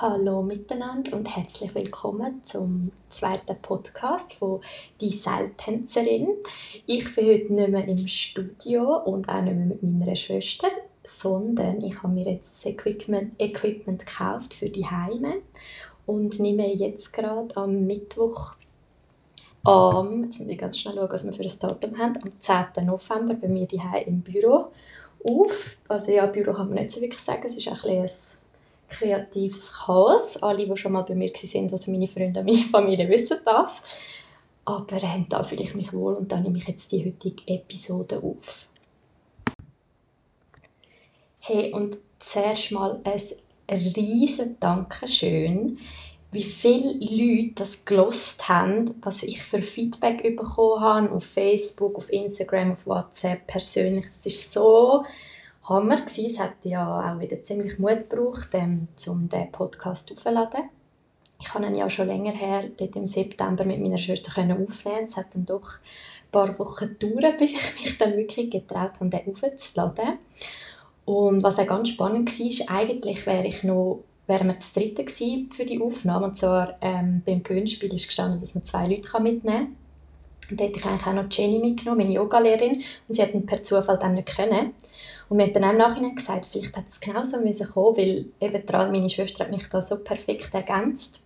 Hallo miteinander und herzlich willkommen zum zweiten Podcast von «Die Seiltänzerin». Ich bin heute nicht mehr im Studio und auch nicht mehr mit meiner Schwester, sondern ich habe mir jetzt das Equipment, Equipment gekauft für die Heime und nehme jetzt gerade am Mittwoch am, jetzt muss ich ganz schnell schauen, was wir für ein Datum haben, am 10. November bei mir die im Büro auf. Also ja, Büro kann man nicht so wirklich sagen, es ist ein bisschen kreatives Chaos. Alle, die schon mal bei mir waren, also meine Freunde und meine Familie, wissen das. Aber ähm, da fühle ich mich wohl und dann nehme ich jetzt die heutige Episode auf. Hey, und zuerst mal ein riesen Dankeschön, wie viele Leute das gelost haben, was ich für Feedback bekommen habe auf Facebook, auf Instagram, auf WhatsApp persönlich. Das ist so Hammer gewesen. Es hat ja auch wieder ziemlich Mut gebraucht, ähm, um den Podcast aufzuladen. Ich habe ihn ja schon länger her, dort im September mit meiner Schwester aufnehmen. Es hat dann doch ein paar Wochen gedauert, bis ich mich dann wirklich getraut habe, den aufzuladen. Und was auch ganz spannend war, eigentlich wäre ich noch wären wir das dritte für die Aufnahme. Und zwar ähm, beim Gewinnspiel ist gestanden, dass man zwei Leute mitnehmen kann. Und da hätte ich eigentlich auch noch Jenny mitgenommen, meine Yoga-Lehrerin. Und sie hat dann per Zufall dann nicht können. Und wir haben dann auch im Nachhinein gesagt, vielleicht hätte es genauso müssen kommen, weil eben gerade meine Schwester hat mich da so perfekt ergänzt.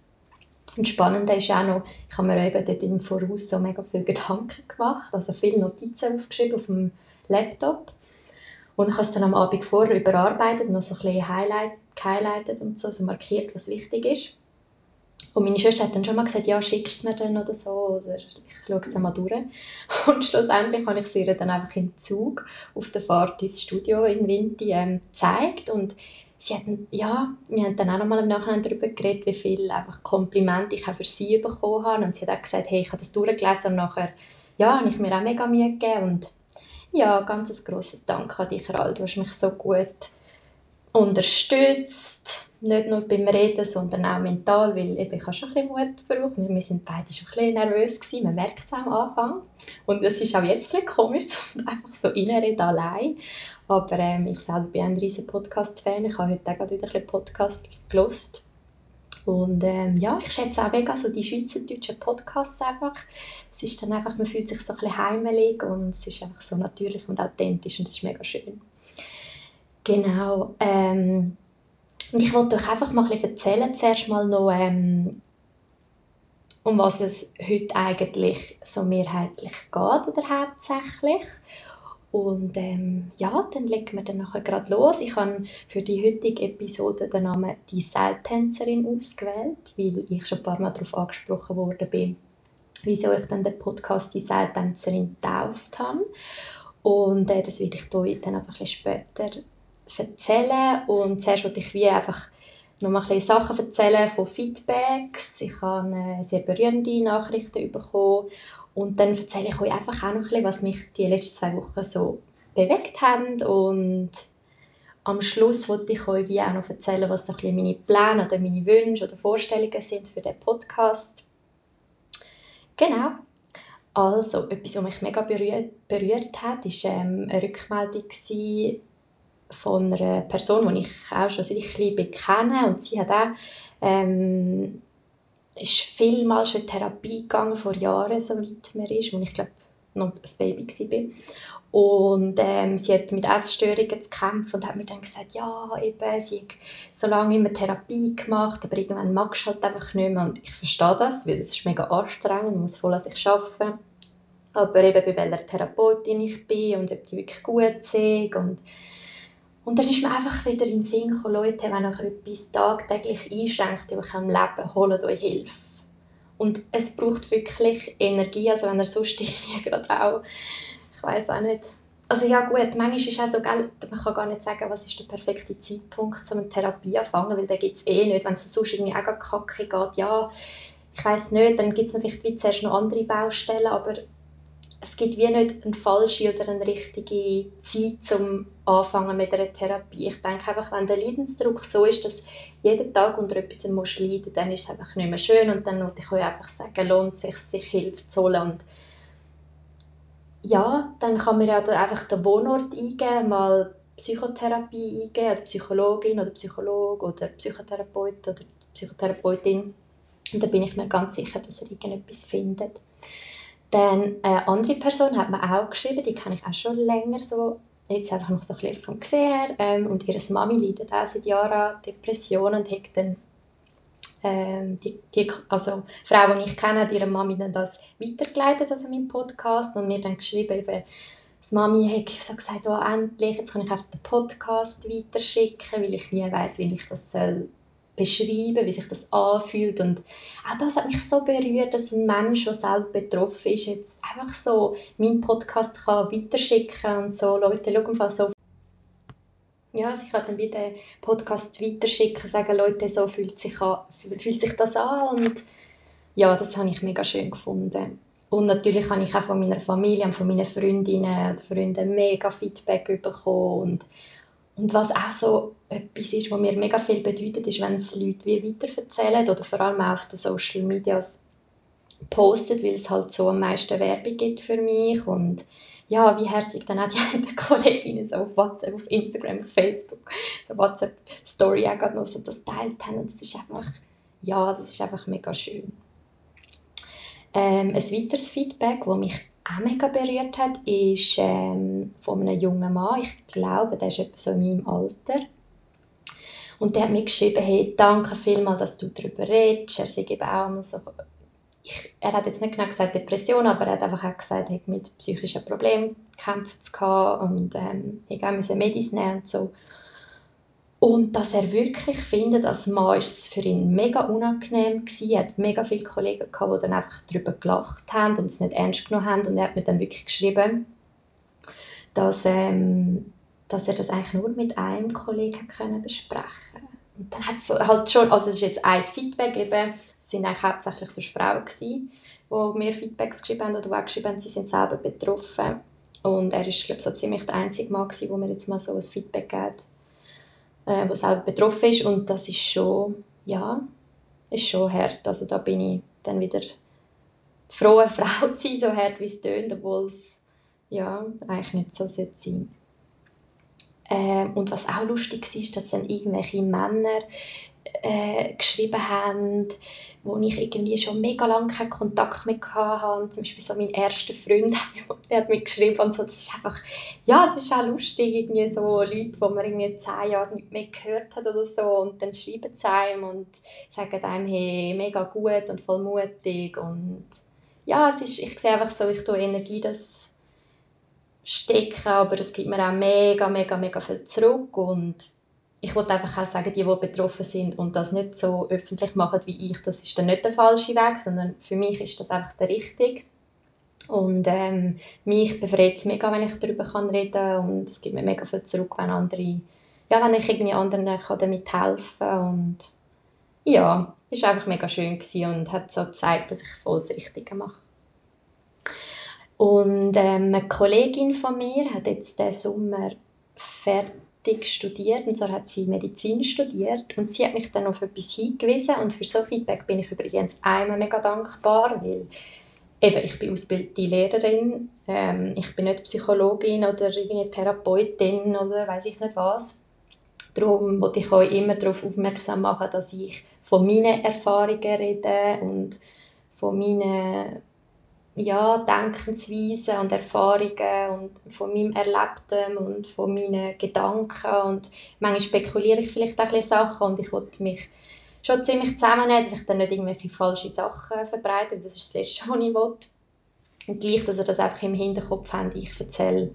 Und spannend ist auch noch, ich habe mir eben dort im Voraus so mega viele Gedanken gemacht, also viele Notizen aufgeschrieben auf dem Laptop. Und ich habe es dann am Abend vorher überarbeitet, noch so ein bisschen Highlight, gehighlightet und so, so markiert, was wichtig ist. Und meine Schwester hat dann schon mal gesagt, ja, schickst es mir dann oder so, oder ich schaue es dann mal durch. Und schlussendlich habe ich sie ihr dann einfach im Zug auf der Fahrt ins Studio in Winti ähm, gezeigt. Und sie hat, ja, wir haben dann auch noch mal im Nachhinein darüber geredet, wie viele Komplimente ich auch für sie bekommen habe. Und sie hat auch gesagt, hey, ich habe das durchgelesen und nachher, ja, habe ich mir auch mega Mühe gegeben. Und ja, ganz ein grosses Dank an dich, Ral, du hast mich so gut unterstützt, nicht nur beim Reden, sondern auch mental, weil eben, ich habe schon ein bisschen Mut gebraucht. Wir sind beide schon ein bisschen nervös gewesen, man merkt es am Anfang. Und es ist auch jetzt ein komisch, einfach so reinreden allein. Aber ähm, ich selber bin ein riesen Podcast-Fan. Ich habe heute auch wieder ein bisschen Podcast gelost. Und ähm, ja, ich schätze auch mega so die schweizerdeutschen Podcasts einfach. Es ist dann einfach, man fühlt sich so ein bisschen heimelig und es ist einfach so natürlich und authentisch und es ist mega schön. Genau. Ähm, und ich wollte euch einfach mal ein erzählen, zuerst mal noch, ähm, um was es heute eigentlich so mehrheitlich geht oder hauptsächlich. Und ähm, ja, dann legen wir dann nachher gerade los. Ich habe für die heutige Episode den Namen «Die Seiltänzerin» ausgewählt, weil ich schon ein paar Mal darauf angesprochen worden bin, wieso ich dann den Podcast «Die Seiltänzerin» getauft habe. Und äh, das werde ich euch dann einfach ein bisschen später erzählen und zuerst wollte ich wie einfach noch mal ein Sachen erzählen von Feedbacks. Ich habe sehr berührende Nachrichten bekommen und dann erzähle ich euch einfach auch noch ein bisschen, was mich die letzten zwei Wochen so bewegt haben und am Schluss wollte ich euch wie auch noch erzählen, was so ein bisschen meine Pläne oder meine Wünsche oder Vorstellungen sind für den Podcast. Genau. Also, etwas, was mich mega berührt, berührt hat, war ähm, eine Rückmeldung von einer Person, die ich auch schon seit ich klein bin, kenne. Und sie hat auch, ähm, ist vielmals schon in Therapie gegangen, vor Jahren, soweit man ist, als ich glaube noch ein Baby war. Und ähm, sie hat mit Essstörungen zu kämpfen und hat mir dann gesagt, ja, eben, sie hat so lange immer Therapie gemacht, aber irgendwann mag du halt einfach nicht mehr. Und ich verstehe das, weil es ist mega anstrengend, man muss voll an sich arbeiten. Aber eben bei welcher Therapeutin ich bin und ob die wirklich gut sind und und dann ist mir einfach wieder in den Sinn gekommen, Leute, wenn euch etwas tagtäglich einschränkt in eurem Leben, holt euch Hilfe. Und es braucht wirklich Energie, also wenn ihr sonst irgendwie gerade auch, ich weiß auch nicht, also ja gut, manchmal ist es auch so, man kann gar nicht sagen, was ist der perfekte Zeitpunkt, um eine Therapie anfangen, weil den gibt es eh nicht, wenn es sonst irgendwie auch kacke geht, ja, ich weiß nicht, dann gibt es vielleicht zuerst noch andere Baustellen, aber es gibt wie nicht eine falsche oder eine richtige Zeit zum Anfangen mit einer Therapie. Ich denke einfach, wenn der Leidensdruck so ist, dass jeden Tag unter etwas muss leiden dann ist es einfach nicht mehr schön und dann würde ich euch einfach sagen, lohnt sich, sich Hilfe zu holen und ja, dann kann man ja einfach den Wohnort eingeben, mal Psychotherapie eingeben oder Psychologin oder Psychologe oder Psychotherapeut oder Psychotherapeutin. Und da bin ich mir ganz sicher, dass er irgendetwas findet. Dann eine andere Person hat mir auch geschrieben, die kenne ich auch schon länger so, jetzt einfach noch so ein bisschen vom Gesehen ähm, und ihre Mami leidet auch seit Jahren an Depressionen und hat dann ähm, die, die, also Frau, die ich kenne, hat ihrer Mami dann das weitergeleitet, also meinen Podcast, und mir dann geschrieben, eben, das Mami hat so gesagt, oh, endlich, jetzt kann ich einfach den Podcast weiterschicken, weil ich nie weiß, wie ich das soll beschreiben, wie sich das anfühlt. Und auch das hat mich so berührt, dass ein Mensch, der selbst betroffen ist, jetzt einfach so meinen Podcast kann weiterschicken und so. Leute schauen so ja, also ich kann dann wieder den Podcast weiterschicken, sagen Leute, so fühlt sich, an, fühlt sich das an? Und ja, das habe ich mega schön gefunden. Und natürlich habe ich auch von meiner Familie und von meinen Freundinnen und Freunden mega Feedback bekommen. Und und was auch so etwas ist, was mir mega viel bedeutet, ist, wenn es Leute wie weiterverzählen oder vor allem auch auf den Social Medias postet, weil es halt so am meisten Werbung gibt für mich und ja, wie herzlich dann auch die Kolleginnen so auf WhatsApp, auf Instagram, auf Facebook, so WhatsApp-Story auch gerade noch so das teilt haben und das ist einfach, ja, das ist einfach mega schön. Ähm, ein weiteres Feedback, das mich auch mega berührt hat, ist ähm, von einem jungen Mann. Ich glaube, der ist etwa so in meinem Alter. Und der hat mir geschrieben, hey, danke vielmals, dass du darüber redest. Er sei eben auch so, ich, er hat jetzt nicht genau gesagt Depression, aber er hat einfach auch gesagt, er hat mit psychischen Problemen gekämpft und ähm, er musste Medis nehmen und so. Und dass er wirklich findet, als Mann ist es für ihn mega unangenehm gewesen. Er hat mega viele Kollegen gehabt, die dann einfach darüber gelacht haben und es nicht ernst genommen haben. Und er hat mir dann wirklich geschrieben, dass, ähm, dass er das eigentlich nur mit einem Kollegen können besprechen Und dann hat es halt schon, also es ist jetzt ein Feedback eben, es sind eigentlich hauptsächlich so Frauen gewesen, die mir Feedbacks geschrieben haben oder die geschrieben haben, sie sind selber betroffen. Und er ist, glaube ich, so ziemlich der einzige Mann gewesen, wo mir jetzt mal so ein Feedback gibt äh, der selber betroffen ist und das ist schon, ja, ist schon hart. Also da bin ich dann wieder froh, eine Frau zu sein, so hart wie es tönt, obwohl es ja, eigentlich nicht so sein sollte. Ähm, und was auch lustig war, dass dann irgendwelche Männer äh, geschrieben haben, wo ich irgendwie schon mega lange keinen Kontakt mehr hatte. Zum Beispiel so mein erster Freund hat mir geschrieben und so. Das ist einfach, ja, es ist auch lustig, irgendwie so Leute, die man irgendwie zehn Jahre nicht mehr gehört hat oder so und dann schreiben sie einem und sagen einem, hey, mega gut und voll mutig und ja, es ist, ich sehe einfach so, ich tue Energie das stecken, aber es gibt mir auch mega, mega, mega viel zurück und ich wollte einfach auch sagen, die, die betroffen sind und das nicht so öffentlich machen wie ich, das ist dann nicht der falsche Weg, sondern für mich ist das einfach der richtige. Und ähm, mich befreit es mega, wenn ich darüber kann reden kann und es gibt mir mega viel zurück, wenn andere, ja, wenn ich irgendwie anderen kann damit helfen und ja, war einfach mega schön und hat so gezeigt, dass ich voll das Richtige mache. Und ähm, eine Kollegin von mir hat jetzt diesen Sommer fertig studiert und zwar hat sie Medizin studiert und sie hat mich dann auf etwas hingewiesen und für so Feedback bin ich übrigens einmal mega dankbar, weil eben, ich bin ausgebildete Lehrerin, ähm, ich bin nicht Psychologin oder Therapeutin oder weiß ich nicht was. Darum wollte ich euch immer darauf aufmerksam machen, dass ich von meinen Erfahrungen rede und von meinen ja, Denkensweisen und Erfahrungen und von meinem Erlebten und von meinen Gedanken und manchmal spekuliere ich vielleicht auch ein Sachen und ich wollte mich schon ziemlich zusammennehmen, dass ich dann nicht irgendwelche falsche Sachen verbreite, das ist das Letzte, was ich will. Und gleich, dass ihr das einfach im Hinterkopf habt, ich erzähle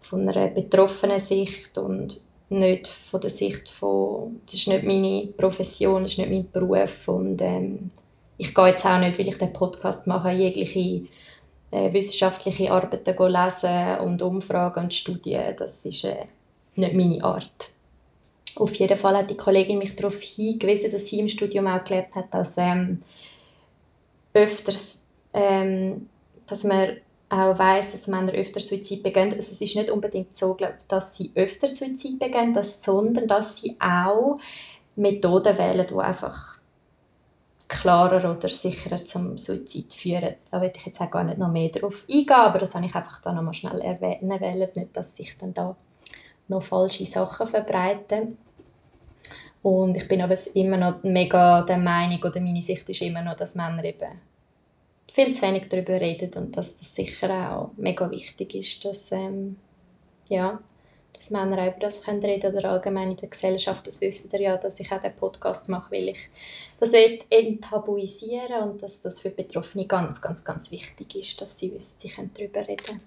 von einer betroffenen Sicht und nicht von der Sicht von, das ist nicht meine Profession, das ist nicht mein Beruf und ähm, ich gehe jetzt auch nicht, weil ich den Podcast mache, jegliche äh, wissenschaftliche Arbeiten lesen und Umfragen und Studien. Das ist äh, nicht meine Art. Auf jeden Fall hat die Kollegin mich darauf hingewiesen, dass sie im Studium auch gelernt hat, dass ähm, öfters, ähm, dass man auch weiß, dass Männer öfter Suizid begehen. Also es ist nicht unbedingt so, glaub, dass sie öfter Suizid begehen, sondern dass sie auch Methoden wählen, die einfach klarer oder sicherer zum Suizid führen. Da will ich jetzt auch gar nicht noch mehr darauf eingehen, aber das habe ich einfach da noch mal schnell erwähnen wollen, nicht, dass sich dann da noch falsche Sachen verbreiten. Und ich bin aber immer noch mega der Meinung, oder meine Sicht ist immer noch, dass Männer eben viel zu wenig darüber reden und dass das sicher auch mega wichtig ist, dass, ähm, ja, dass Männer auch über das können reden oder allgemein in der Gesellschaft. Das wissen ihr ja, dass ich auch den Podcast mache, weil ich das enttabuisieren und dass das für Betroffene ganz, ganz, ganz wichtig ist, dass sie wissen, sie können darüber reden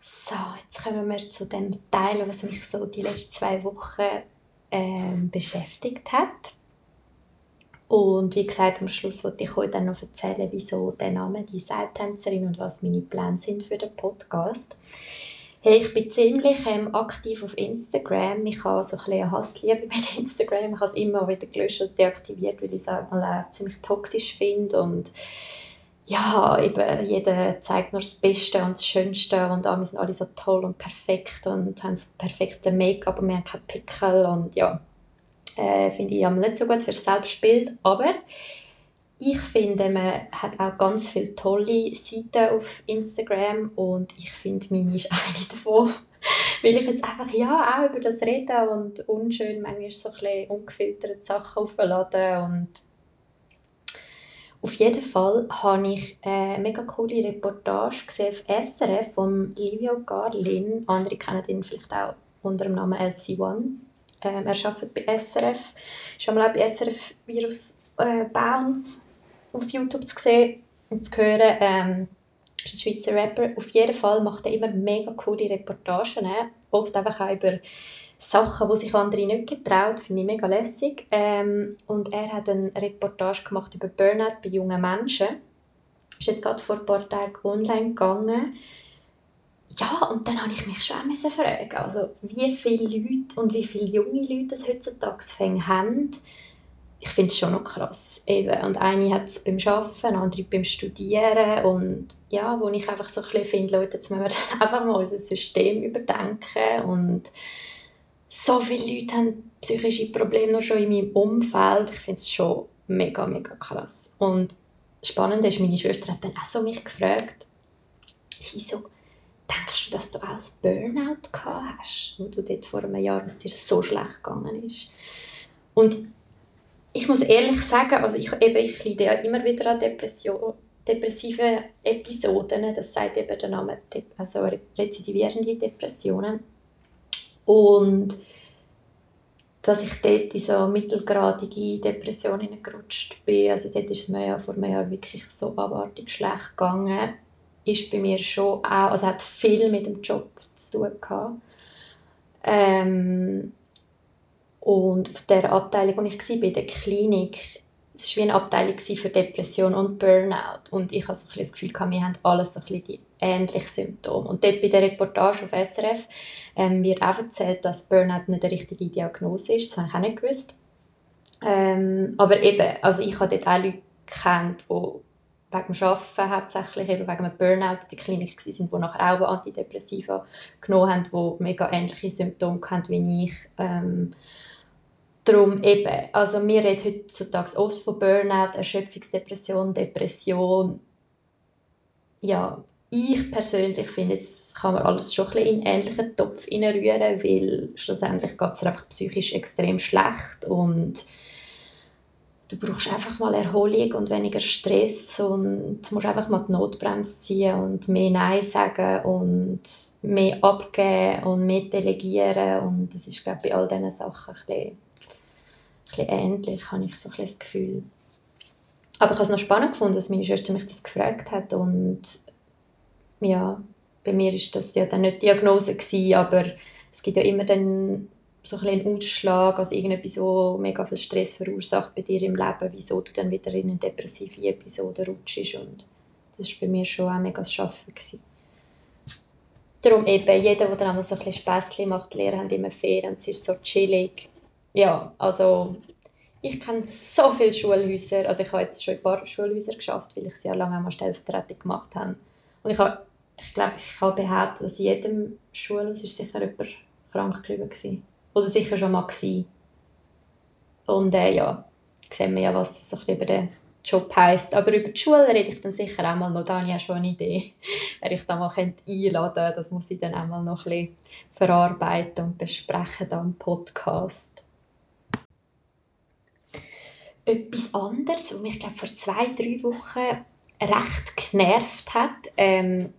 So, jetzt kommen wir zu dem Teil, was mich so die letzten zwei Wochen ähm, beschäftigt hat. Und wie gesagt, am Schluss wollte ich euch dann noch erzählen, wieso der Name die Seiltänzerin und was meine Pläne sind für den Podcast. Hey, ich bin ziemlich ähm, aktiv auf Instagram. Ich habe so ein bisschen Hassliebe mit Instagram. Ich habe es immer wieder gelöscht und deaktiviert, weil ich es auch mal äh, ziemlich toxisch finde und ja, eben, jeder zeigt nur das Beste und das Schönste und wir sind alle so toll und perfekt und haben das perfekte Make-up und wir haben keinen Pickel und ja, äh, finde ich nicht so gut für das Selbstbild, aber ich finde, man hat auch ganz viele tolle Seiten auf Instagram und ich finde, meine ist eine davon, weil ich jetzt einfach ja auch über das reden und unschön manchmal so ein ungefilterte Sachen aufladen und auf jeden Fall habe ich eine mega coole Reportage gesehen auf SRF von Livio Garlin. Andere kennen ihn vielleicht auch unter dem Namen LC1. Ähm, er arbeitet bei SRF. Schon mal auch bei SRF Virus äh, Bounce auf YouTube zu sehen und zu hören. Ähm, ist ein Schweizer Rapper. Auf jeden Fall macht er immer mega coole Reportagen. Ne? Oft einfach auch über Sachen, die sich andere nicht getraut, finde ich mega lässig. Ähm, und er hat eine Reportage gemacht über Burnout bei jungen Menschen. Ist jetzt gerade vor ein paar Tagen online gegangen. Ja, und dann habe ich mich schon auch fragen, also wie viele Leute und wie viele junge Leute das heutzutage haben. Ich finde es schon noch krass. Eben. Und eine hat es beim Arbeiten, andere beim Studieren. Und ja, wo ich einfach so ein bisschen finde, Leute, jetzt müssen wir dann einfach mal unser System überdenken und so viele Leute haben psychische Probleme noch schon in meinem Umfeld. Ich finde es schon mega, mega krass. Und spannend ist, meine Schwester hat dann auch so mich gefragt, sie so, denkst du, dass du auch ein Burnout gehabt hast, wo du dort vor einem Jahr, was dir so schlecht gegangen ist? Und ich muss ehrlich sagen, also ich, eben, ich leide ja immer wieder an Depression, depressiven Episoden, das sagt eben der Name, also rezidivierende Depressionen. Und dass ich dort in so mittelgradige Depressionen gerutscht bin, also dort ist es mir ja vor einem Jahr wirklich so abartig schlecht gegangen, ist bei mir schon auch, also hat viel mit dem Job zu tun gehabt. Ähm, und auf der Abteilung, wo ich war, bei der Klinik, es war wie eine Abteilung für Depression und Burnout. Und ich hatte so das Gefühl, wir haben alles so die ähnlichen Symptome. Und dort bei der Reportage auf SRF ähm, wird auch erzählt, dass Burnout nicht eine richtige Diagnose ist. Das habe ich auch nicht gewusst. Ähm, aber eben, also ich habe dort auch Leute kennt, die wegen dem Arbeiten hauptsächlich eben wegen einem Burnout in der Klinik waren, die nachher auch Antidepressiva genommen haben, die mega ähnliche Symptome hatten wie ich. Ähm, Darum eben, also wir reden heutzutage oft von Burnout, Erschöpfungsdepression, Depression. Ja, ich persönlich finde, jetzt kann man alles schon ein bisschen in einen ähnlichen Topf rühren, weil schlussendlich geht es einfach psychisch extrem schlecht und du brauchst einfach mal Erholung und weniger Stress und musst einfach mal die Notbremse ziehen und mehr Nein sagen und mehr abgeben und mehr delegieren und das ist glaube ich bei all diesen Sachen ein bisschen bisschen ähnlich, habe ich so ein das Gefühl. Aber ich habe es noch spannend gefunden, dass meine Schwester mich das gefragt hat und ja, bei mir ist das ja dann nicht Diagnose gewesen, aber es gibt ja immer dann so ein einen Ausschlag, also irgendetwas, so mega viel Stress verursacht bei dir im Leben, wieso du dann wieder in eine depressive Episode rutschst und das war bei mir schon auch mega das. Gewesen. Darum eben, jeder, der dann einmal so ein bisschen Späßchen macht, die Lehrer haben immer Ferien und es ist so chillig ja, also ich kenne so viele Schulhäuser, also ich habe jetzt schon ein paar Schulhäuser geschafft, weil ich sehr lange einmal Stellvertretung gemacht habe. Und ich habe, ich glaube, ich habe behauptet, dass in jedem Schulhaus ist sicher jemand krank war. Oder sicher schon mal gewesen. Und äh, ja, sehen wir ja, was das über den Job heisst. Aber über die Schule rede ich dann sicher auch mal noch. Da habe ich auch schon eine Idee, wer ich da mal einladen könnte. Das muss ich dann auch mal noch ein bisschen verarbeiten und besprechen dann im Podcast. Etwas anderes, was mich glaube vor zwei, drei Wochen recht genervt hat, ähm,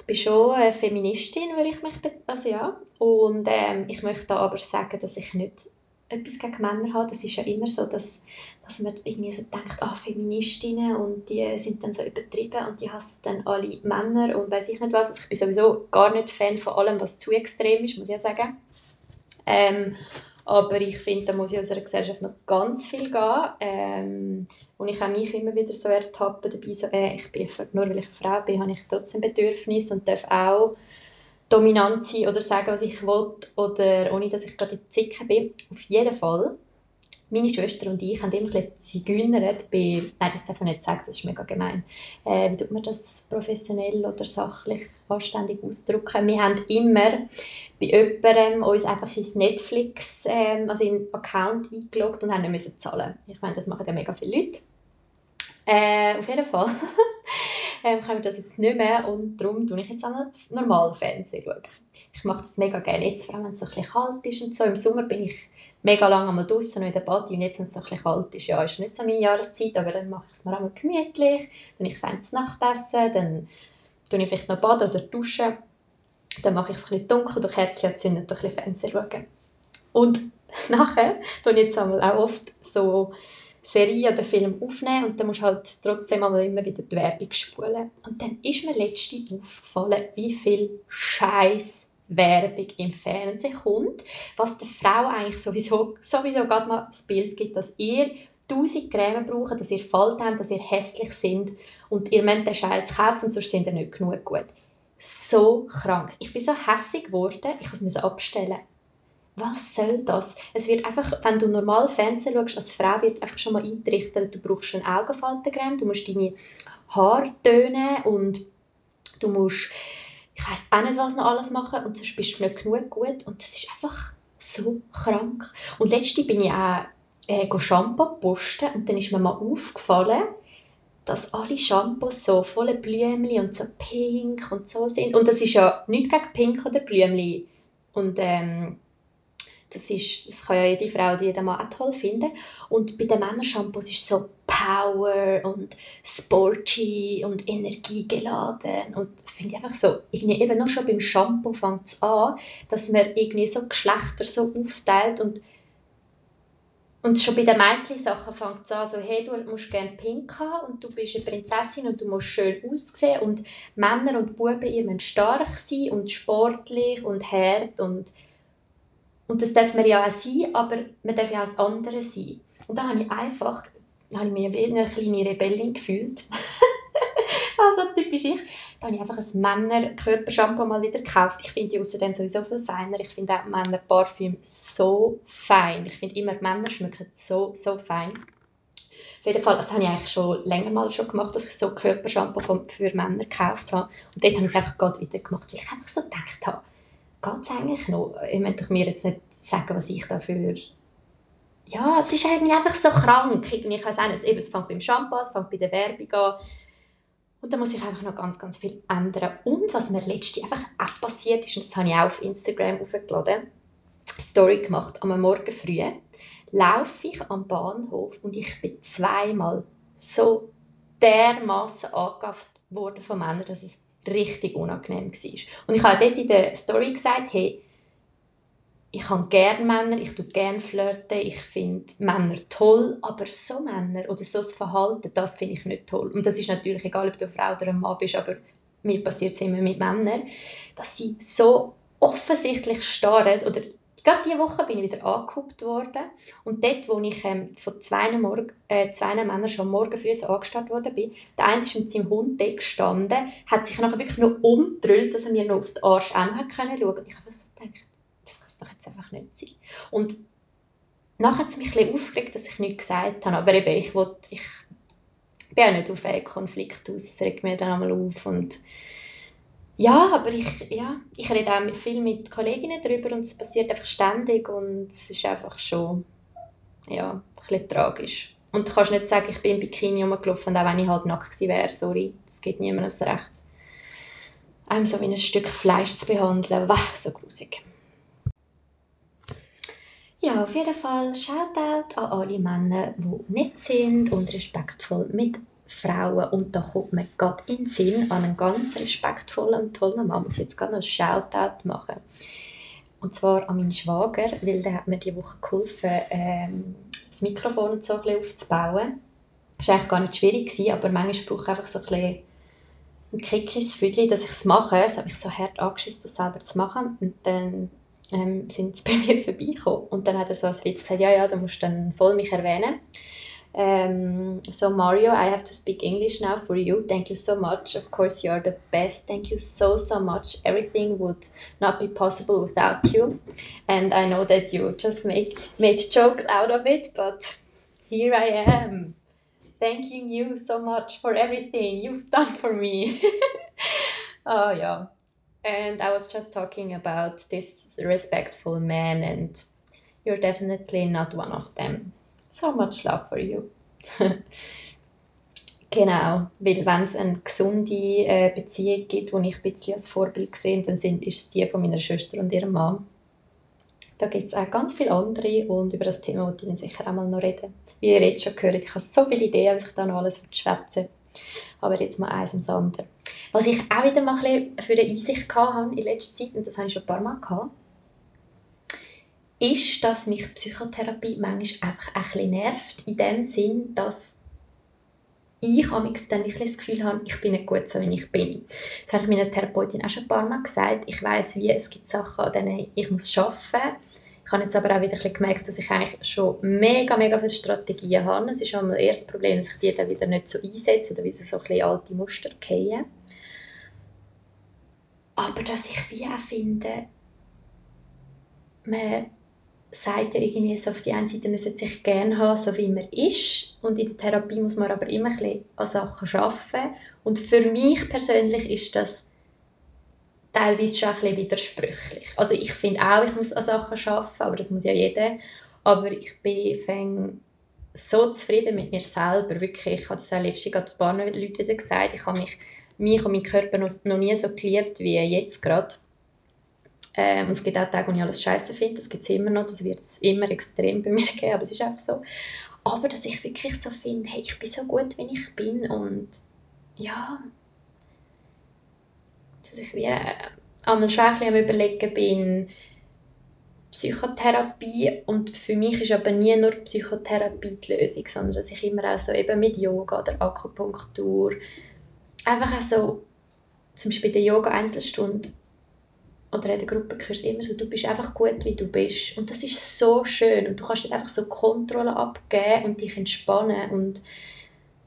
ich bin schon eine Feministin, würde ich mich also ja und ähm, ich möchte aber sagen, dass ich nicht etwas gegen Männer habe. Das ist ja immer so, dass, dass man irgendwie so denkt, ah, Feministinnen und die sind dann so übertrieben und die hassen dann alle Männer und weiß ich nicht was. Also ich bin sowieso gar nicht Fan von allem, was zu extrem ist, muss ich ja sagen. Ähm, aber ich finde, da muss in unserer Gesellschaft noch ganz viel gehen. Ähm, und ich habe mich immer wieder so ertappen dabei, so, äh, ich bin, nur weil ich eine Frau bin, habe ich trotzdem Bedürfnisse und darf auch dominant sein oder sagen, was ich will, oder ohne, dass ich gerade in Zicken bin. Auf jeden Fall meine Schwester und ich haben immer gezigeunert bei, nein, das darf man nicht sagen, das ist mega gemein. Äh, wie tut man das professionell oder sachlich anständig ausdrücken? Wir haben immer bei jemandem uns einfach ins Netflix, ähm, also in Account eingeloggt und haben nicht müssen zahlen. Ich meine, das machen ja mega viele Leute. Äh, auf jeden Fall ähm, können wir das jetzt nicht mehr und darum schaue ich jetzt einmal normal Fernsehen. Ich mache das mega gerne, jetzt vor allem wenn es so ein bisschen kalt ist und so. Im Sommer bin ich mega lange einmal draußen in der Party und jetzt, wenn es so ein bisschen kalt ist, ja, ist nicht so meine Jahreszeit, aber dann mache ich es mir einmal gemütlich, dann ich fein Nachtessen, dann tue ich vielleicht noch baden oder duschen, dann mache ich es ein bisschen dunkel, durch Herzchen zünden und ein bisschen Fernsehen schauen. Und nachher tue ich jetzt auch oft so Serie oder Film aufnehmen und dann musst du halt trotzdem immer wieder die Werbung spulen. Und dann ist mir letztens aufgefallen, wie viel Scheiß Werbung im Fernsehen kommt, was der Frau eigentlich sowieso, sowieso gerade mal das Bild gibt, dass ihr tausend Creme brauchen, dass ihr Falten habt, dass ihr hässlich sind und ihr müsst den Scheiß kaufen, sonst sind ihr nicht genug gut. So krank. Ich bin so hässig geworden, ich muss es abstellen. Was soll das? Es wird einfach, wenn du normal Fernsehen schaust, als Frau wird einfach schon mal eingerichtet, du brauchst eine Augenfaltencreme, du musst deine Haare tönen und du musst ich weiß auch nicht, was noch alles machen und sonst bist du nicht genug gut und das ist einfach so krank. Und letztens bin ich auch äh, Shampoo posten und dann ist mir mal aufgefallen, dass alle Shampoos so voller Blümchen und so pink und so sind. Und das ist ja nicht gegen pink oder Blümchen. Und ähm, das, ist, das kann ja jede Frau, die jeden Mann auch toll finden. Und bei den Männershampoos ist so Power und sporty und energiegeladen. Und finde ich einfach so, irgendwie eben nur schon beim Shampoo fängt es an, dass man irgendwie so Geschlechter so aufteilt und und schon bei den Mädchen-Sachen fängt es an, so, hey, du musst gerne pink haben und du bist eine Prinzessin und du musst schön aussehen und Männer und Buben, ihr müssen stark sein und sportlich und hart und und das darf man ja auch sein, aber man darf ja auch das andere sein. Und da habe ich einfach, da habe ich mich wie eine kleine Rebellin gefühlt. also typisch ich. Da habe ich einfach ein Männer-Körpershampoo mal wieder gekauft. Ich finde die außerdem sowieso viel feiner. Ich finde auch Männer-Parfüm so fein. Ich finde immer, Männer schmecken so, so fein. Auf jeden Fall, das habe ich eigentlich schon länger mal schon gemacht, dass ich so Körpershampoo für Männer gekauft habe. Und dort habe ich es einfach gerade wieder gemacht, weil ich einfach so gedacht habe, geht es eigentlich noch? Ich möchte mir jetzt nicht sagen, was ich dafür... Ja, es ist irgendwie einfach so krank. Ich weiß auch nicht, eben, es fängt beim Shampoo es fängt bei der Werbung an. Und da muss ich einfach noch ganz, ganz viel ändern. Und was mir letztens einfach auch passiert ist, und das habe ich auch auf Instagram aufgeladen, Story gemacht, am Morgen früh, laufe ich am Bahnhof und ich bin zweimal so dermaßen angegafft worden von Männern, dass es richtig unangenehm war. Und ich habe dort in der Story gesagt, hey, ich habe gerne Männer, ich tue gerne flirten, ich finde Männer toll, aber so Männer oder so das Verhalten, das finde ich nicht toll. Und das ist natürlich egal, ob du eine Frau oder ein Mann bist, aber mir passiert es immer mit Männern, dass sie so offensichtlich starren oder Gerade diese Woche bin ich wieder angehupt worden. Und dort, wo ich ähm, von zwei, äh, zwei Männern schon morgen früh angestarrt worden bin, der eine ist mit seinem Hund dort gestanden, hat sich nachher wirklich nur umgedrüllt, dass er mir noch auf den Arsch schauen konnte. Ich habe so gedacht, das kann doch jetzt einfach nicht sein. Und nachher hat es mich ein aufgeregt, dass ich nichts gesagt habe. Aber eben, ich, wollte, ich bin auch nicht auf einen Konflikt aus. Es regt mir dann einmal auf. Und ja, aber ich, ja, ich rede auch viel mit Kolleginnen darüber und es passiert einfach ständig und es ist einfach schon ja, ein bisschen tragisch. Und du kannst nicht sagen, ich bin im Bikini rumgelaufen, auch wenn ich halt nackt gewesen wäre. Sorry, das gibt niemandem das Recht, einem so wie ein Stück Fleisch zu behandeln. Wah, so grusig. Ja, auf jeden Fall Shoutout an alle Männer, die nett sind und respektvoll mit Frauen. Und da kommt mir gerade in den Sinn an einen ganz respektvollen und tollen Mann. Ich muss jetzt gerade noch ein Shoutout machen. Und zwar an meinen Schwager, weil der hat mir diese Woche geholfen, ähm, das Mikrofon und so ein bisschen aufzubauen. Das war eigentlich gar nicht schwierig, aber manchmal brauche ich einfach so ein bisschen einen Kick ins Füdli, dass ich es mache. Es hat mich so hart angeschissen, das selber zu machen. Und dann ähm, sind sie bei mir vorbeigekommen. Und dann hat er so als Witz gesagt, ja, ja, du musst dann voll mich erwähnen. Um, so Mario, I have to speak English now for you. Thank you so much. Of course, you are the best. Thank you so so much. Everything would not be possible without you. And I know that you just make made jokes out of it, but here I am, thanking you so much for everything you've done for me. oh yeah. And I was just talking about this respectful man, and you're definitely not one of them. So much love for you. genau, weil wenn es eine gesunde äh, Beziehung gibt, die ich ein bisschen als Vorbild sehe, dann sind, ist es die von meiner Schwester und ihrem Mann. Da gibt es auch ganz viele andere und über das Thema wollte ich sicher auch mal noch reden. Wie ihr jetzt schon gehört, ich habe so viele Ideen, was ich da noch alles schwätzen Aber jetzt mal eins ums andere. Was ich auch wieder mal ein bisschen für eine Einsicht hatte in letzter Zeit, und das habe ich schon ein paar Mal gehabt, ist, dass mich Psychotherapie manchmal einfach ein bisschen nervt, in dem Sinn, dass ich dann wirklich das Gefühl habe, ich bin nicht gut so, wie ich bin. Das habe ich meiner Therapeutin auch schon ein paar Mal gesagt. Ich weiß wie, es gibt Sachen, an denen ich muss arbeiten muss. Ich habe jetzt aber auch wieder gemerkt, dass ich eigentlich schon mega, mega viele Strategien habe. Es ist einmal das erste Problem, dass ich die dann wieder nicht so einsetze oder wieder so ein bisschen alte Muster fallen. Aber dass ich wie auch finde, man sagt ja irgendwie so auf die einen Seite, man sollte sich gerne haben, so wie man ist. Und in der Therapie muss man aber immer ein bisschen an Sachen arbeiten. Und für mich persönlich ist das teilweise schon ein bisschen widersprüchlich. Also ich finde auch, ich muss an Sachen arbeiten, aber das muss ja jeder. Aber ich bin so zufrieden mit mir selber, wirklich. Ich habe das auch letztens ein paar Leute wieder gesagt, ich habe mich, mich und meinen Körper noch nie so geliebt wie jetzt gerade. Ähm, es gibt auch Tage, wo ich alles scheiße finde, das gibt es immer noch, das wird es immer extrem bei mir geben, aber es ist einfach so. Aber dass ich wirklich so finde, hey, ich bin so gut, wie ich bin und ja, dass ich wie äh, einmal schon ein am überlegen bin, Psychotherapie und für mich ist aber nie nur Psychotherapie die Lösung, sondern dass ich immer auch so eben mit Yoga oder Akupunktur einfach auch so zum Beispiel der Yoga Einzelstunde oder in der Gruppenkurs immer so, du bist einfach gut, wie du bist. Und das ist so schön. Und du kannst dir einfach so Kontrolle abgeben und dich entspannen und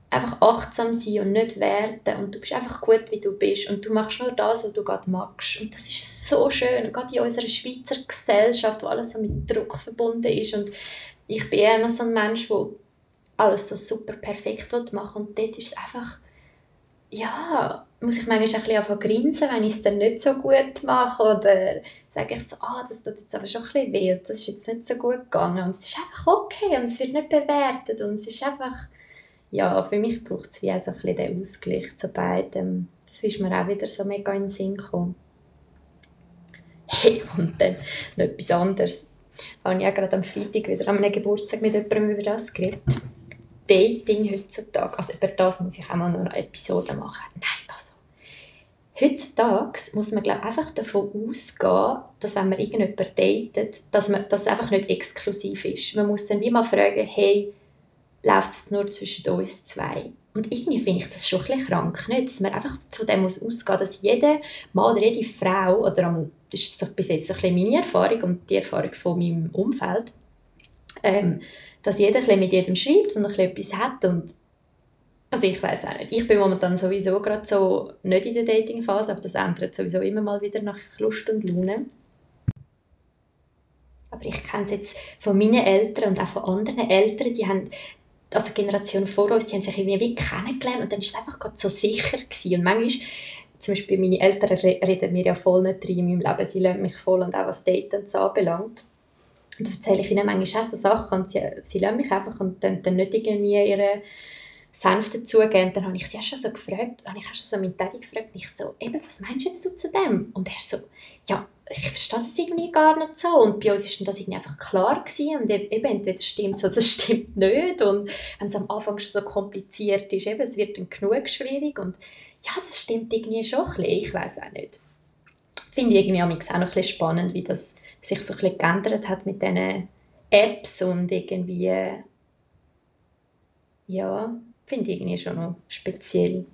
einfach achtsam sein und nicht werten. Und du bist einfach gut, wie du bist. Und du machst nur das, was du gerade magst. Und das ist so schön. Und gerade in unserer Schweizer Gesellschaft, wo alles so mit Druck verbunden ist. Und ich bin eher noch so ein Mensch, der alles so super perfekt macht. Und dort ist es einfach ja, muss ich manchmal ein bisschen grinsen, wenn ich es dann nicht so gut mache oder sage ich so, ah, das tut jetzt aber schon ein bisschen weh und das ist jetzt nicht so gut gegangen und es ist einfach okay und es wird nicht bewertet und es ist einfach, ja, für mich braucht es wie auch so ein bisschen den Ausgleich zu beidem. Das ist mir auch wieder so mega in den Sinn gekommen. Hey, und dann noch etwas anderes. Habe ich auch gerade am Freitag wieder an einem Geburtstag mit jemandem über das geredet. Dating heutzutage, also über das muss ich auch mal noch eine Episode machen. Nein, also heutzutage muss man glaube einfach davon ausgehen, dass wenn man irgendjemanden datet, dass man das einfach nicht exklusiv ist. Man muss dann wie mal fragen, hey, läuft es nur zwischen uns zwei? Und irgendwie finde ich das schon ein bisschen krank, nicht? dass man einfach von dem muss ausgehen, dass jede Mann oder jede Frau, oder das ist bis jetzt ein bisschen meine Erfahrung und die Erfahrung von meinem Umfeld, ähm, dass jeder ein mit jedem schreibt und ein etwas hat und also ich weiß auch nicht. Ich bin momentan sowieso gerade so nicht in der Dating-Phase, aber das ändert sowieso immer mal wieder nach Lust und Laune. Aber ich kenne es jetzt von meinen Eltern und auch von anderen Eltern, die haben, also Generation vor uns, die haben sich irgendwie wie kennengelernt und dann war es einfach gerade so sicher gewesen. Und manchmal, zum Beispiel meine Eltern reden mir ja voll nicht rein in meinem Leben, sie lassen mich voll und auch was Daten anbelangt. Und dann erzähle ich ihnen manchmal auch so Sachen und sie, sie lassen mich einfach und dann, dann nicht irgendwie ihre Senf dazugeben. Dann habe ich sie auch schon so gefragt, habe ich auch schon so meinen Daddy gefragt, und ich so, eben, was meinst du jetzt du zu dem? Und er so, ja, ich verstehe das irgendwie gar nicht so. Und bei uns war das irgendwie einfach klar gewesen. Und e-, eben, entweder stimmt es oder es stimmt nicht. Und wenn es am Anfang schon so kompliziert ist, eben, es wird dann genug schwierig. Und ja, das stimmt irgendwie schon ein bisschen. Ich weiß auch nicht. Finde ich irgendwie auch noch ein bisschen spannend, wie das sich so ein bisschen geändert hat mit diesen Apps und irgendwie, ja, finde ich irgendwie schon noch speziell.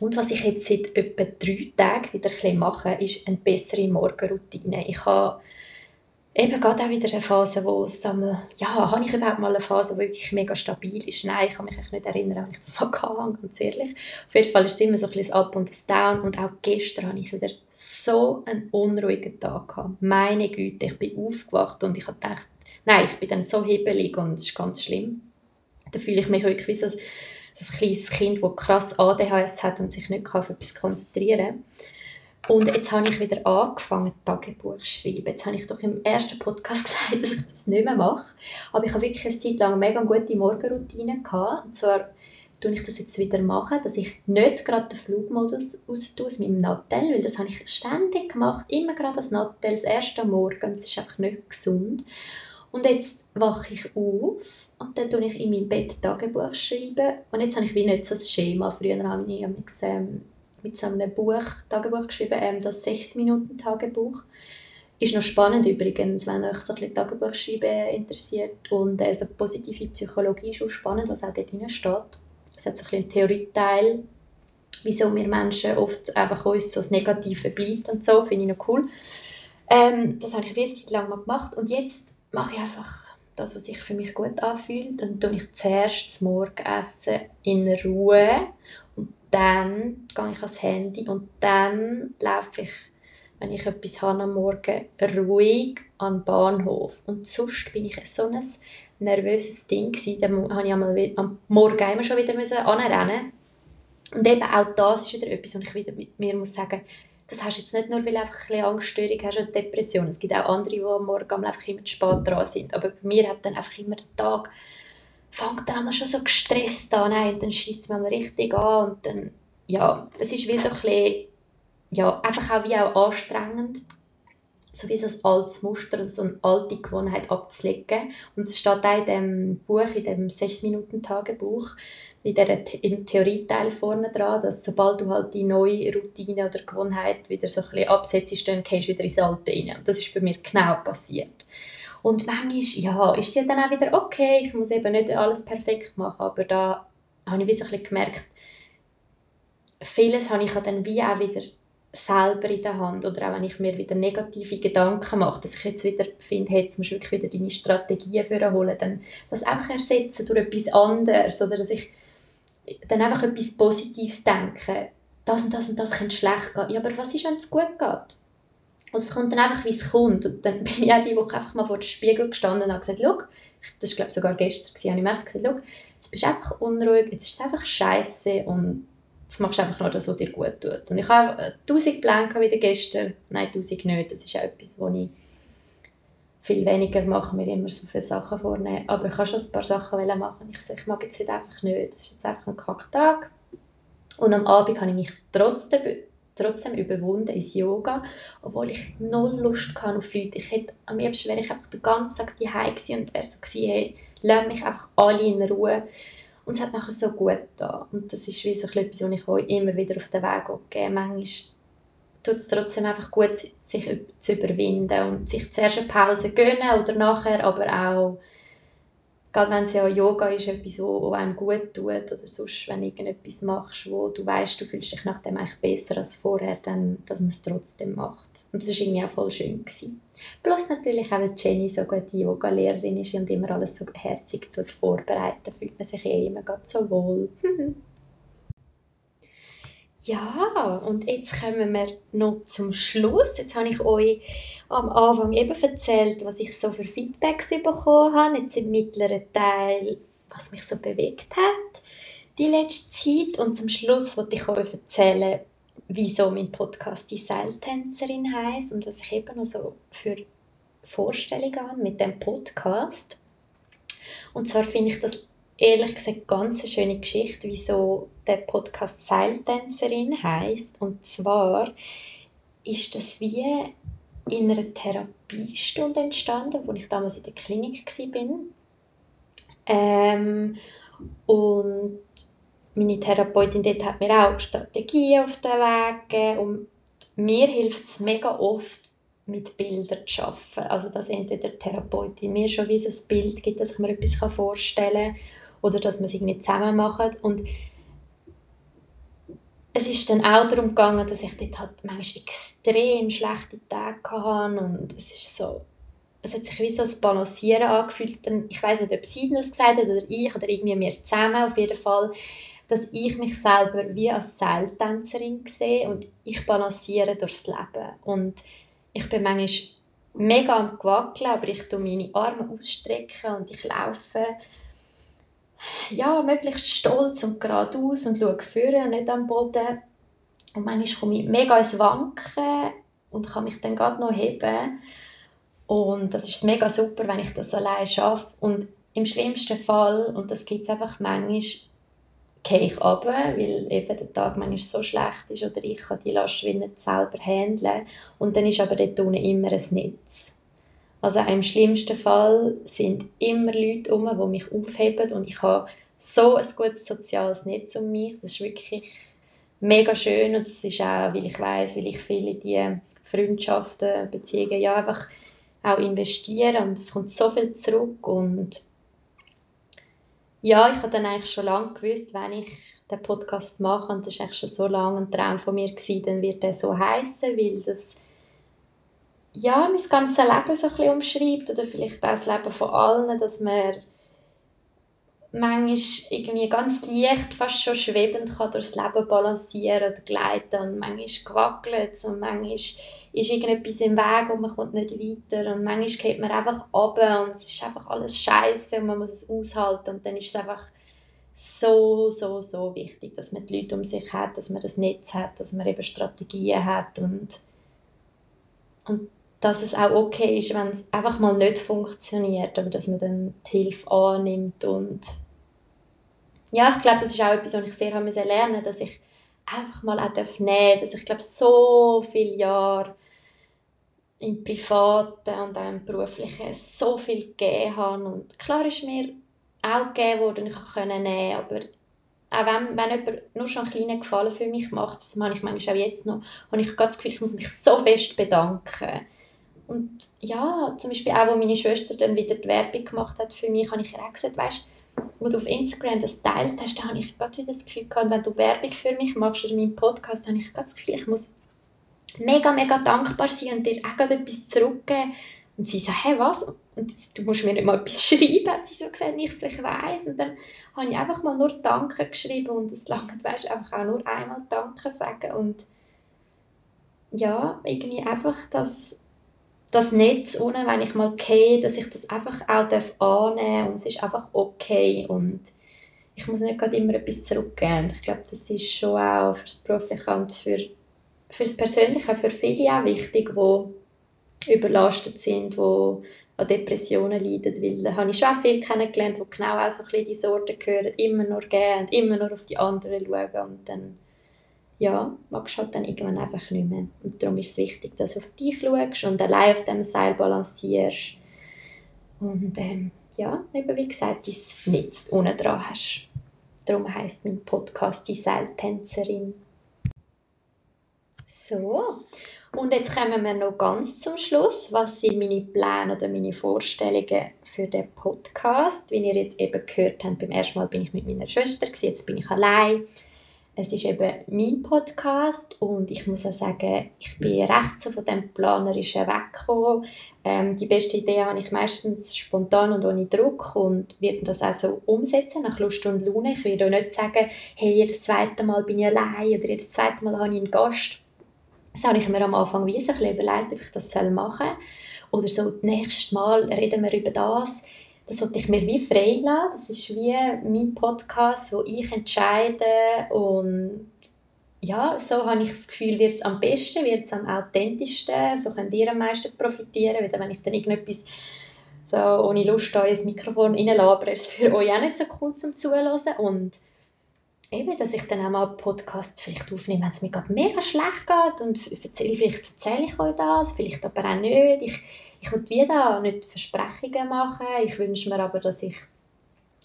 Und was ich jetzt seit etwa drei Tagen wieder ein mache, ist eine bessere Morgenroutine. Ich habe eben gerade auch wieder eine Phase, wo es einmal, ja, habe ich überhaupt mal eine Phase, die wirklich mega stabil ist? Nein, ich kann mich nicht erinnern, wenn ich das mal hatte, ganz ehrlich. Auf jeden Fall ist es immer so ein bisschen Up und das Down und auch gestern hatte ich wieder so einen unruhigen Tag gehabt. Meine Güte, ich bin aufgewacht und ich habe gedacht, nein, ich bin dann so hebelig und es ist ganz schlimm. Da fühle ich mich wirklich wie so ein, so ein kleines Kind, das krass ADHS hat und sich nicht auf etwas konzentrieren kann. Und jetzt habe ich wieder angefangen, Tagebuch zu schreiben. Jetzt habe ich doch im ersten Podcast gesagt, dass ich das nicht mehr mache. Aber ich habe wirklich eine Zeit lang eine mega gute Morgenroutine gehabt. Und zwar tue ich das jetzt wieder machen, dass ich nicht gerade den Flugmodus aus aus meinem Nattel, weil das habe ich ständig gemacht, immer gerade das Nattel, das erste Morgen, das ist einfach nicht gesund. Und jetzt wache ich auf und dann tue ich in meinem Bett Tagebuch schreiben. Und jetzt habe ich wie nicht so ein Schema. Früher habe ich ähm, mit so einem Buch, Tagebuch geschrieben, ähm, das 6-Minuten-Tagebuch. Ist noch spannend übrigens, wenn euch so ein Tagebuch schreiben interessiert. Und äh, so positive Psychologie ist auch spannend, was auch dort drin steht. Es hat so ein bisschen einen Theorieteil, wieso wir Menschen oft einfach uns so das Negative bleibt und so, finde ich noch cool. Ähm, das habe ich eine Zeit lang mal gemacht und jetzt mache ich einfach das, was sich für mich gut anfühlt. Dann tue ich zuerst das Morgenessen in Ruhe dann gehe ich ans Handy und dann laufe ich, wenn ich etwas habe am Morgen, ruhig an den Bahnhof. Und sonst bin ich so ein nervöses Ding. Dann musste ich einmal am Morgen immer schon wieder anrennen. Und eben auch das ist wieder etwas, was ich wieder mit mir muss sagen das hast du jetzt nicht nur, weil du einfach ein Angststörung hast oder Depression. Es gibt auch andere, die am Morgen einfach immer zu spät dran sind. Aber bei mir hat dann einfach immer der Tag fängt dann schon so gestresst an und dann schießt man richtig an und dann, ja, es ist wie so ein bisschen, ja, einfach auch wie auch anstrengend, so wie so ein altes Muster, so eine alte Gewohnheit abzulegen. Und es steht auch in dem Buch, in dem 6-Minuten-Tagebuch, in der, im Theorieteil vorne dran, dass sobald du halt die neue Routine oder Gewohnheit wieder so ein bisschen absetzt, dann gehst du wieder ins Alte rein. Und das ist bei mir genau passiert. Und manchmal, ja, ist es ja dann auch wieder okay, ich muss eben nicht alles perfekt machen, aber da habe ich ein bisschen gemerkt, vieles habe ich dann wie auch wieder selber in der Hand oder auch wenn ich mir wieder negative Gedanken mache, dass ich jetzt wieder finde, hey, jetzt musst du wirklich wieder deine Strategien holen, dann das einfach ersetzen durch etwas anderes oder dass ich dann einfach etwas Positives denke, das und das und das könnte schlecht gehen. Ja, aber was ist, wenn es gut geht? Also es kommt dann einfach, wie es kommt. Und dann bin ich auch die Woche einfach mal vor dem Spiegel gestanden und habe gesagt, schau, das war sogar gestern, gewesen, habe ich mir einfach gesagt, schau, jetzt bist du einfach unruhig, jetzt ist es einfach scheiße und jetzt machst du einfach nur das, was dir gut tut. Und ich habe tausend Pläne wie gestern, nein, tausend nicht, das ist auch etwas, was ich viel weniger mache, mir immer so viele Sachen vornehmen, aber ich kann schon ein paar Sachen machen. Ich sage, ich mag jetzt einfach nicht, es ist jetzt einfach ein Kacktag. Und am Abend habe ich mich trotzdem trotzdem überwunden ins Yoga, obwohl ich null Lust hatte auf Leute. Ich hätte, am liebsten wäre ich einfach den ganzen Tag daheim gewesen und wäre so gewesen, hey, lass mich einfach alle in Ruhe. Und es hat nachher so gut da Und das ist wie so etwas, was ich euch immer wieder auf den Weg gebe. Manchmal tut es trotzdem einfach gut, sich zu überwinden und sich zuerst eine Pause gönnen oder nachher, aber auch gerade wenn es ja Yoga ist, etwas, wo einem gut tut oder sonst, wenn du irgendetwas machst, wo du weißt, du fühlst dich nach dem eigentlich besser als vorher, dann, dass man es trotzdem macht. Und das war irgendwie auch voll schön. Gewesen. Plus natürlich auch, weil Jenny so gute Yoga-Lehrerin ist und immer alles so herzig vorbereitet, fühlt man sich eh immer so wohl. Ja, und jetzt kommen wir noch zum Schluss. Jetzt habe ich euch am Anfang eben erzählt, was ich so für Feedbacks bekommen habe, jetzt im mittleren Teil, was mich so bewegt hat die letzte Zeit. Und zum Schluss wollte ich euch erzählen, wieso mein Podcast «Die Seiltänzerin» heisst und was ich eben noch so für Vorstellung an mit dem Podcast. Und zwar finde ich das ehrlich gesagt ganz eine schöne Geschichte, wieso der Podcast Seiltänzerin heißt. Und zwar ist das wie in einer Therapiestunde entstanden, wo ich damals in der Klinik war. Ähm, und meine Therapeutin dort hat mir auch Strategien auf den Weg gegeben und mir hilft es mega oft, mit Bildern zu arbeiten. Also dass entweder die Therapeutin mir schon ein Bild gibt, dass ich mir etwas vorstellen kann oder dass wir es irgendwie zusammen machen. Und es ist dann auch darum gegangen, dass ich dort halt manchmal extrem schlechte Tage hatte und es ist so, es hat sich wie so ein Balancieren angefühlt. Ich weiß nicht, ob sie das gesagt hat oder ich oder irgendwie wir zusammen. Auf jeden Fall, dass ich mich selber wie als Seiltänzerin sehe und ich balanciere durchs Leben. Und ich bin manchmal mega am Gewackeln, aber ich tue meine Arme ausstrecken und ich laufe ja, möglichst stolz und geradeaus und schaue vorne und nicht am Boden. Und manchmal komme ich mega ins Wanken und kann mich dann gerade noch heben. Und das ist mega super, wenn ich das allein schaffe. Und im schlimmsten Fall, und das gibt es einfach manchmal, gehe ich runter, weil eben der Tag manchmal so schlecht ist oder ich kann die Last nicht selber handeln. Und dann ist aber dort unten immer ein Netz. Also im schlimmsten Fall sind immer Leute um, die mich aufheben. Und ich habe so ein gutes soziales Netz um mich. Das ist wirklich mega schön. Und das ist auch, weil ich weiß, weil ich viele die Freundschaften, Beziehungen ja einfach auch investiere. Und es kommt so viel zurück. Und ja, ich habe dann eigentlich schon lange gewusst, wenn ich den Podcast mache. Und das ist eigentlich schon so lange ein Traum von mir gewesen, dann wird er so heißen, weil das ja, mein ganzes Leben so ein umschreibt oder vielleicht auch das Leben von allen, dass man manchmal irgendwie ganz leicht, fast schon schwebend kann durchs Leben balancieren oder gleiten und manchmal gewackelt und manchmal ist irgendetwas im Weg und man kommt nicht weiter und manchmal geht man einfach runter und es ist einfach alles scheiße und man muss es aushalten und dann ist es einfach so, so, so wichtig, dass man die Leute um sich hat, dass man das Netz hat, dass man eben Strategien hat und, und dass es auch okay ist, wenn es einfach mal nicht funktioniert, aber dass man dann die Hilfe annimmt und ja, ich glaube, das ist auch etwas, was ich sehr habe lernen dass ich einfach mal auch darf nehmen dass ich glaube, so viele Jahre im Privaten und auch im Beruflichen so viel gegeben habe und klar ist mir auch gegeben worden, ich konnte nehmen, aber auch wenn, wenn jemand nur schon einen kleinen Gefallen für mich macht, das mache ich manchmal auch jetzt noch, habe ich das Gefühl, ich muss mich so fest bedanken und ja, zum Beispiel auch, wo meine Schwester dann wieder die Werbung gemacht hat für mich, habe ich ihr auch gesagt, weißt, wo du auf Instagram das teilt hast, da habe ich gerade wieder das Gefühl gehabt, wenn du Werbung für mich machst oder meinen Podcast, habe ich gerade das Gefühl, ich muss mega, mega dankbar sein und dir auch gerade etwas zurückgeben. Und sie so, hä, was? Und du musst mir nicht mal etwas schreiben, hat sie so gesagt. Ich so, ich weiss. Und dann habe ich einfach mal nur Danke geschrieben und es langt, weißt, einfach auch nur einmal Danke sagen und ja, irgendwie einfach das das Netz unten, wenn ich mal gehe, dass ich das einfach auch darf annehmen und es ist einfach okay und ich muss nicht gerade immer etwas zurückgeben. Ich glaube, das ist schon auch für das Berufliche und für, für das Persönliche für viele auch wichtig, die überlastet sind, die an Depressionen leiden, weil da habe ich schon auch viele kennengelernt, die genau auch so ein bisschen die Sorte gehören, immer nur gehen und immer nur auf die anderen schauen und dann ja, magst du halt dann irgendwann einfach nicht mehr. Und darum ist es wichtig, dass du auf dich schaust und allein auf dem Seil balancierst. Und ähm, ja, eben wie gesagt, dein Netz unten dran hast. Darum heisst mein Podcast «Die Seiltänzerin». So, und jetzt kommen wir noch ganz zum Schluss. Was sind meine Pläne oder meine Vorstellungen für den Podcast? Wie ihr jetzt eben gehört habt, beim ersten Mal bin ich mit meiner Schwester, jetzt bin ich allein es ist eben mein Podcast und ich muss auch sagen, ich bin recht so von dem Planerischen weggekommen. Ähm, die beste Idee habe ich meistens spontan und ohne Druck und werde das auch so umsetzen, nach Lust und Laune. Ich werde auch nicht sagen, hey, jedes zweite Mal bin ich allein oder jedes zweite Mal habe ich einen Gast. Das habe ich mir am Anfang wie so ein bisschen überlegt, ob ich das machen soll. Oder so, das nächste Mal reden wir über das das sollte ich mir wie frei lassen. Das ist wie mein Podcast, wo ich entscheide und ja, so habe ich das Gefühl, wird es am besten, wird es am authentischsten, so könnt ihr am meisten profitieren, weil wenn ich dann irgendetwas so ohne Lust da ins Mikrofon reinlabere, ist es für euch auch nicht so cool zum Zuhören und eben, dass ich dann auch mal einen Podcast vielleicht aufnehme, wenn es mir gerade mega schlecht geht und erzähle, vielleicht erzähle ich euch das, vielleicht aber auch nicht. Ich, ich will wieder nicht Versprechungen machen, ich wünsche mir aber, dass ich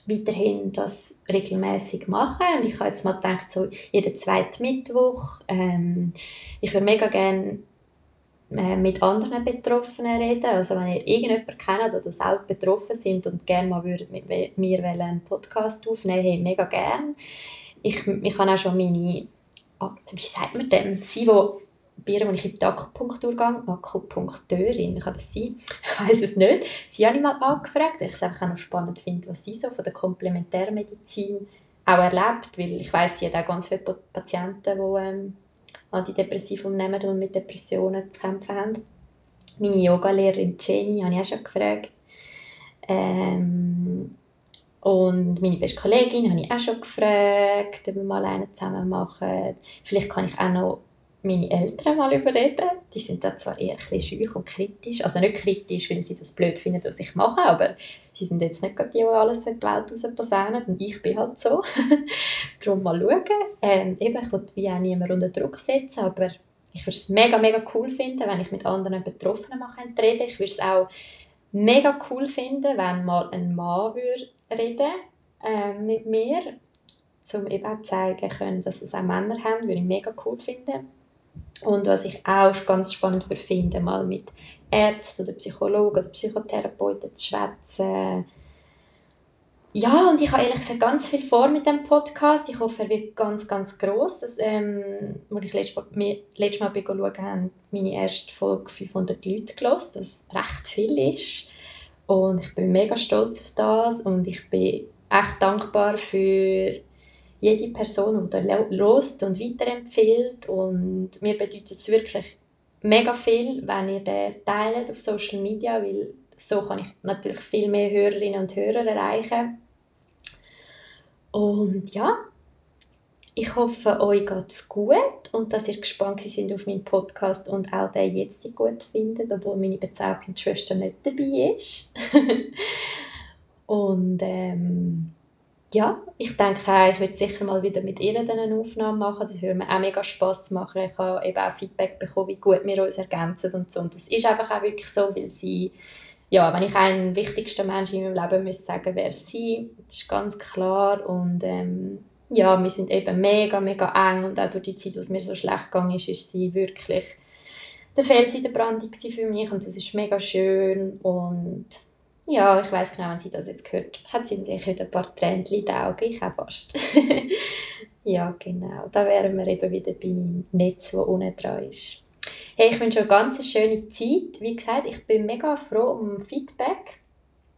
weiterhin das regelmäßig mache und ich habe jetzt mal gedacht, so jeden zweiten Mittwoch, ähm, ich würde mega gerne äh, mit anderen Betroffenen reden. Also wenn ihr irgendjemanden kennt oder selbst betroffen sind und gerne mal mit mir einen Podcast aufnehmen, hey, mega gerne. Ich, ich habe auch schon meine, ah, wie sagt man dem, sie, die ihr, als ich in die Akupunktur gehe, Akupunkteurin, kann das sein? Ich weiß es nicht. Sie habe ich mal angefragt, weil ich es einfach auch noch spannend finde, was sie so von der Komplementärmedizin auch erlebt, weil ich weiß, sie hat auch ganz viele Patienten, die ähm, Antidepressivum nehmen und mit Depressionen zu kämpfen haben. Meine Yogalehrerin Jenny habe ich auch schon gefragt. Ähm, und meine beste Kollegin habe ich auch schon gefragt, ob wir mal einen zusammen machen. Vielleicht kann ich auch noch meine Eltern mal überreden. Die sind da zwar eher ein schüch und kritisch, also nicht kritisch, weil sie das blöd finden, was ich mache, aber sie sind jetzt nicht die, die alles in die Welt rausposaunen und ich bin halt so. Darum mal schauen. Ähm, eben, ich will wie auch niemanden unter Druck setzen, aber ich würde es mega, mega cool finden, wenn ich mit anderen Betroffenen mal rede. Ich würde es auch mega cool finden, wenn mal ein Mann würde reden äh, mit mir, um eben auch zeigen können, dass es auch Männer haben, würde ich mega cool finden. Und was ich auch ganz spannend finde, mal mit Ärzten oder Psychologen oder Psychotherapeuten zu schwätzen. Ja, und ich habe ehrlich gesagt ganz viel vor mit dem Podcast. Ich hoffe, er wird ganz, ganz gross. Das, ähm, als ich letztes Mal, letztes Mal schauen habe meine erste Folge 500 Leute gehört, was recht viel ist. Und ich bin mega stolz auf das und ich bin echt dankbar für jede Person, die da lost und weiterempfiehlt. Und mir bedeutet es wirklich mega viel, wenn ihr den teilt auf Social Media, weil so kann ich natürlich viel mehr Hörerinnen und Hörer erreichen. Und ja, ich hoffe, euch geht es gut und dass ihr gespannt seid auf meinen Podcast und auch den jetzt gut findet, obwohl meine bezaubernde Schwester nicht dabei ist. und ähm, ja, ich denke ich würde sicher mal wieder mit ihr eine Aufnahme machen. Das würde mir auch mega Spass machen. Ich habe eben auch Feedback bekommen, wie gut wir uns ergänzen und so. Und das ist einfach auch wirklich so, weil sie, ja, wenn ich einen wichtigsten Menschen in meinem Leben müsste sagen, wäre sie. Das ist ganz klar. Und ähm, ja, wir sind eben mega, mega eng. Und auch durch die Zeit, es mir so schlecht gegangen ist, ist sie wirklich der Fels in der Brandung für mich. Und das ist mega schön. Und ja, ich weiß genau, wenn sie das jetzt hört, hat sie sicher ein paar Tränchen in den Augen, ich auch fast. ja, genau. Da wären wir eben wieder bei meinem Netz, das unten dran ist. Hey, ich wünsche eine ganz schöne Zeit. Wie gesagt, ich bin mega froh um Feedback.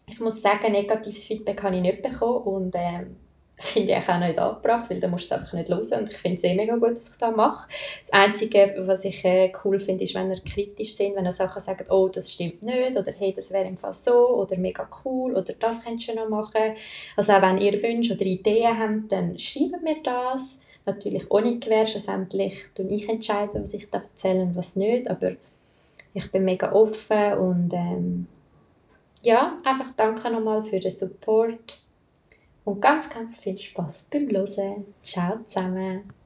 Ich muss sagen, negatives Feedback habe ich nicht bekommen und ähm, finde ich auch nicht angebracht, weil dann musst du es einfach nicht hören und ich finde es eh mega gut, dass ich das mache. Das Einzige, was ich äh, cool finde, ist, wenn er kritisch sind, wenn er Sachen sagt, oh, das stimmt nicht oder hey, das wäre im Fall so oder mega cool oder das könntest du noch machen. Also auch wenn ihr Wünsche oder Ideen habt, dann schreibt mir das. Natürlich ohne Gewähr, schlussendlich und ich entscheide, was ich erzählen und was nicht, aber ich bin mega offen und ähm, ja, einfach danke nochmal für den Support und ganz, ganz viel Spaß beim Hören. Ciao zusammen.